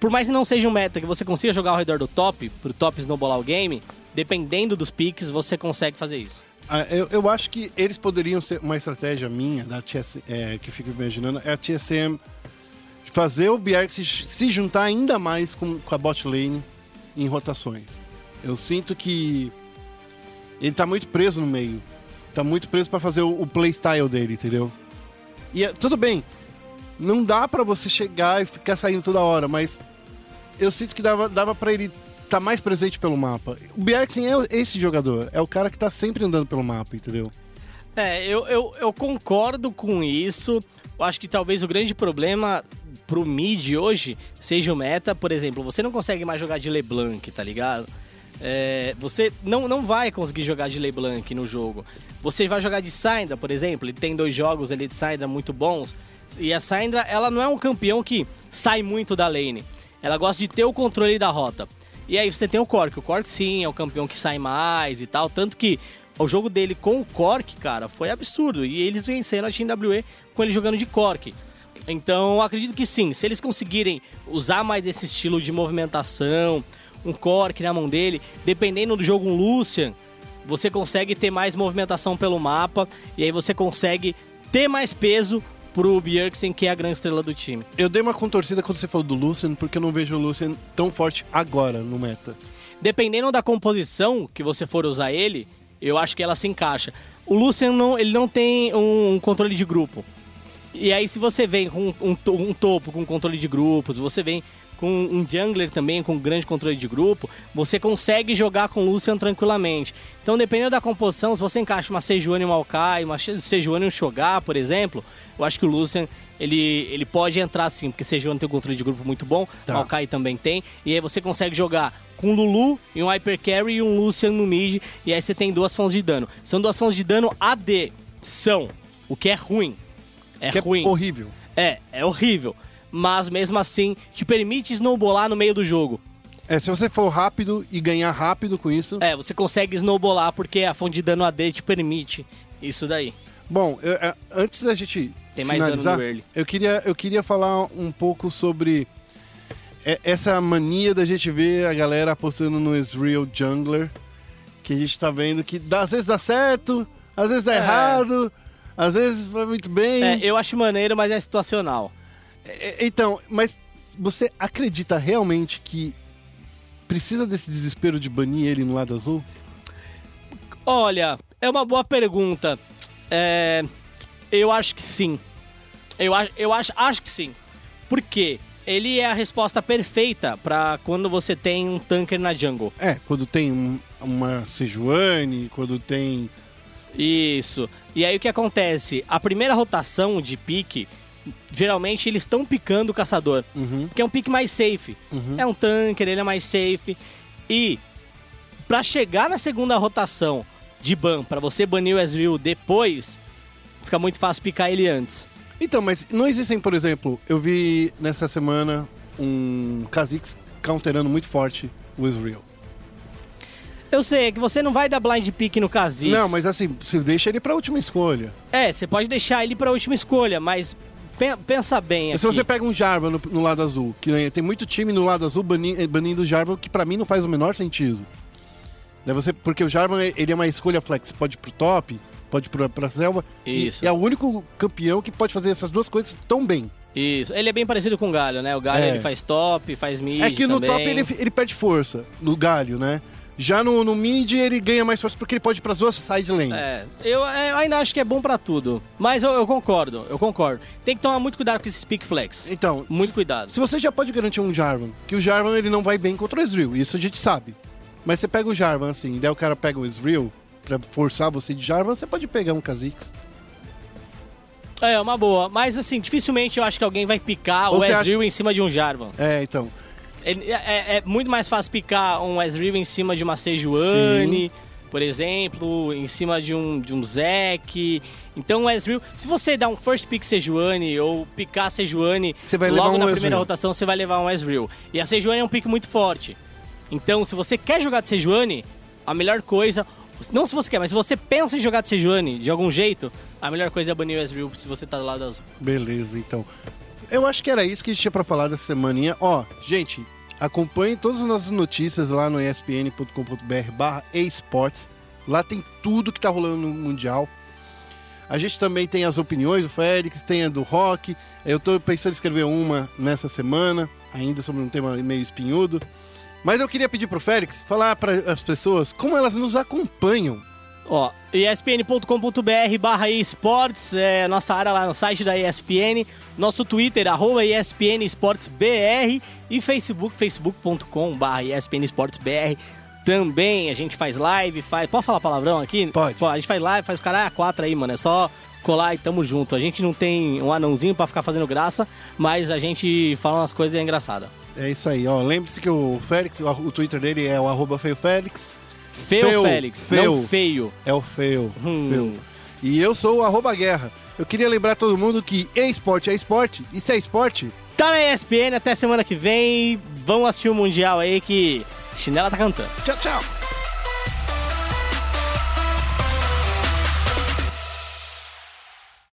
por mais que não seja um meta que você consiga jogar ao redor do top, pro top snowballar o game, dependendo dos picks, você consegue fazer isso. Ah, eu, eu acho que eles poderiam ser uma estratégia minha, da TS, é, que fico imaginando, é a TSM fazer o Bjerg se, se juntar ainda mais com, com a bot lane em rotações. Eu sinto que ele tá muito preso no meio. Tá muito preso para fazer o, o playstyle dele, entendeu? E é- tudo bem, não dá pra você chegar e ficar saindo toda hora, mas eu sinto que dava, dava para ele estar mais presente pelo mapa. O Bjergsen é esse jogador, é o cara que tá sempre andando pelo mapa, entendeu? É, eu, eu, eu concordo com isso. Eu acho que talvez o grande problema pro mid hoje seja o meta. Por exemplo, você não consegue mais jogar de LeBlanc, tá ligado? É, você não, não vai conseguir jogar de LeBlanc no jogo. Você vai jogar de Syndra, por exemplo. Ele tem dois jogos ali de Syndra muito bons. E a Syndra, ela não é um campeão que sai muito da lane. Ela gosta de ter o controle da rota. E aí você tem o Cork. O Cork sim é o campeão que sai mais e tal. Tanto que o jogo dele com o Cork, cara, foi absurdo. E eles venceram a Team WE com ele jogando de Cork. Então, acredito que sim, se eles conseguirem usar mais esse estilo de movimentação, um Cork na mão dele, dependendo do jogo, um Lucian, você consegue ter mais movimentação pelo mapa e aí você consegue ter mais peso pro Bjergsen, que é a grande estrela do time. Eu dei uma contorcida quando você falou do Lucian, porque eu não vejo o Lucian tão forte agora no meta. Dependendo da composição que você for usar ele, eu acho que ela se encaixa. O Lucian não, ele não tem um controle de grupo. E aí, se você vem com um, to- um topo com controle de grupos, você vem com um jungler também com grande controle de grupo, você consegue jogar com o Lucian tranquilamente. Então, dependendo da composição, se você encaixa uma Sejuani e um Maokai, uma Sejuani e um Shogar, por exemplo, eu acho que o Lucian, ele, ele pode entrar sim, porque Sejuani tem um controle de grupo muito bom, Tá. Maokai também tem, e aí você consegue jogar com Lulu e um Hyper Carry e um Lucian no mid, e aí você tem duas fontes de dano. São duas fontes de dano AD, são, o que é ruim. É que ruim. é horrível. É, é horrível. Mas mesmo assim, te permite snowbolar no meio do jogo. É, se você for rápido e ganhar rápido com isso. É, você consegue snowbolar porque a fonte de dano AD te permite isso daí. Bom, eu- é, antes da gente Tem mais dano finalizar, no early. eu queria, eu queria falar um pouco sobre é, essa mania da gente ver a galera apostando no Ezreal Jungler, que a gente tá vendo que dá- às vezes dá certo, às vezes dá É. errado, às vezes vai muito bem. É, eu acho maneiro, mas é situacional. É, Então, mas você acredita realmente que precisa desse desespero de banir ele no lado azul? Olha, é uma boa pergunta. É, eu acho que sim. Eu, acho, eu acho, acho que sim. Por quê? Ele é a resposta perfeita pra quando você tem um tanker na jungle. É, quando tem um- uma Sejuani, quando tem. Isso. E aí o que acontece? A primeira rotação de pique, geralmente eles estão picando o caçador. Uhum. Porque é um pique mais safe. É um tanker, ele é mais safe. E pra chegar na segunda rotação de ban, pra você banir o Ezreal depois, fica muito fácil picar ele antes. Então, mas não existem, por exemplo, eu vi nessa semana um Kha'Zix counterando muito forte o Ezreal. Eu sei, é que você não vai dar blind pick no Kha'Zix. Não, mas assim, você deixa ele pra última escolha. É, você pode deixar ele pra última escolha, mas pensa bem aqui. Se você pega um Jarvan no, no lado azul, que né, tem muito time no lado azul eh, banindo o Jarvan, que pra mim não faz o menor sentido. Né, você, porque o Jarvan, ele é uma escolha flex, pode ir pro top, pode ir pra, pra selva. Isso. é o único campeão que pode fazer essas duas coisas tão bem. Isso. Ele é bem parecido com o Galho, né? O Galho É. ele faz top, faz mid É que no também. top ele, ele perde força, no galho, né? Já no, no mid ele ganha mais força porque ele pode ir pras duas side lanes. É, eu, é, eu ainda acho que é bom pra tudo. Mas eu, eu concordo, eu concordo. Tem que tomar muito cuidado com esses pick flex. Então, Muito se, cuidado. se você já pode garantir um Jarvan, que o Jarvan ele não vai bem contra o Ezreal, isso a gente sabe. Mas você pega o Jarvan assim, daí o cara pega o Ezreal pra forçar você de Jarvan, você pode pegar um Kha'Zix. É, uma boa. Mas assim, dificilmente eu acho que alguém vai picar Ou o Ezreal em cima de um Jarvan. É, então. É, é- é muito mais fácil picar um Ezreal em cima de uma Sejuani. por exemplo, em cima de um, de um Zek. Então o Ezreal, se você dar um first pick Sejuani ou picar Sejuani logo um na primeira Ezreal. rotação, você vai levar um Ezreal. E a Sejuani é um pick muito forte. Então, se você quer jogar de Sejuani, a melhor coisa... Não se você quer, mas se você pensa em jogar de Sejuani de algum jeito, a melhor coisa é banir o Ezreal se você tá do lado azul. Beleza, então. Eu acho que era isso que a gente tinha pra falar dessa semaninha. Ó, gente, acompanhe todas as nossas notícias lá no espn.com.br barra esportes. Lá tem tudo que tá rolando no Mundial. A gente também tem as opiniões do Félix, tem a do Rock. Eu tô pensando em escrever uma nessa semana, ainda sobre um tema meio espinhudo. Mas eu queria pedir pro Félix falar para as pessoas como elas nos acompanham. Ó, espn.com.br barra esportes, é nossa área lá no site da ESPN, nosso Twitter, arroba ESPN Esportes BR e Facebook, facebook.com barra ESPN Esportes BR. Também a gente faz live, faz... Pode falar palavrão aqui? Pode. Pô, a gente faz live, faz o caralho a quatro aí, mano, é só colar e tamo junto. A gente não tem um anãozinho pra ficar fazendo graça, mas a gente fala umas coisas engraçadas. É isso aí, ó. Lembre-se que o Félix, o o Twitter dele é o arroba feio Félix. Feio, Feu, Félix, feu. não feio. É o feio. Hum. feio. E eu sou o arroba guerra. Eu queria lembrar todo mundo que esporte é esporte. E se é esporte, Tá na ESPN, até semana que vem. Vamos assistir o Mundial aí que Chinela tá cantando. tchau, tchau.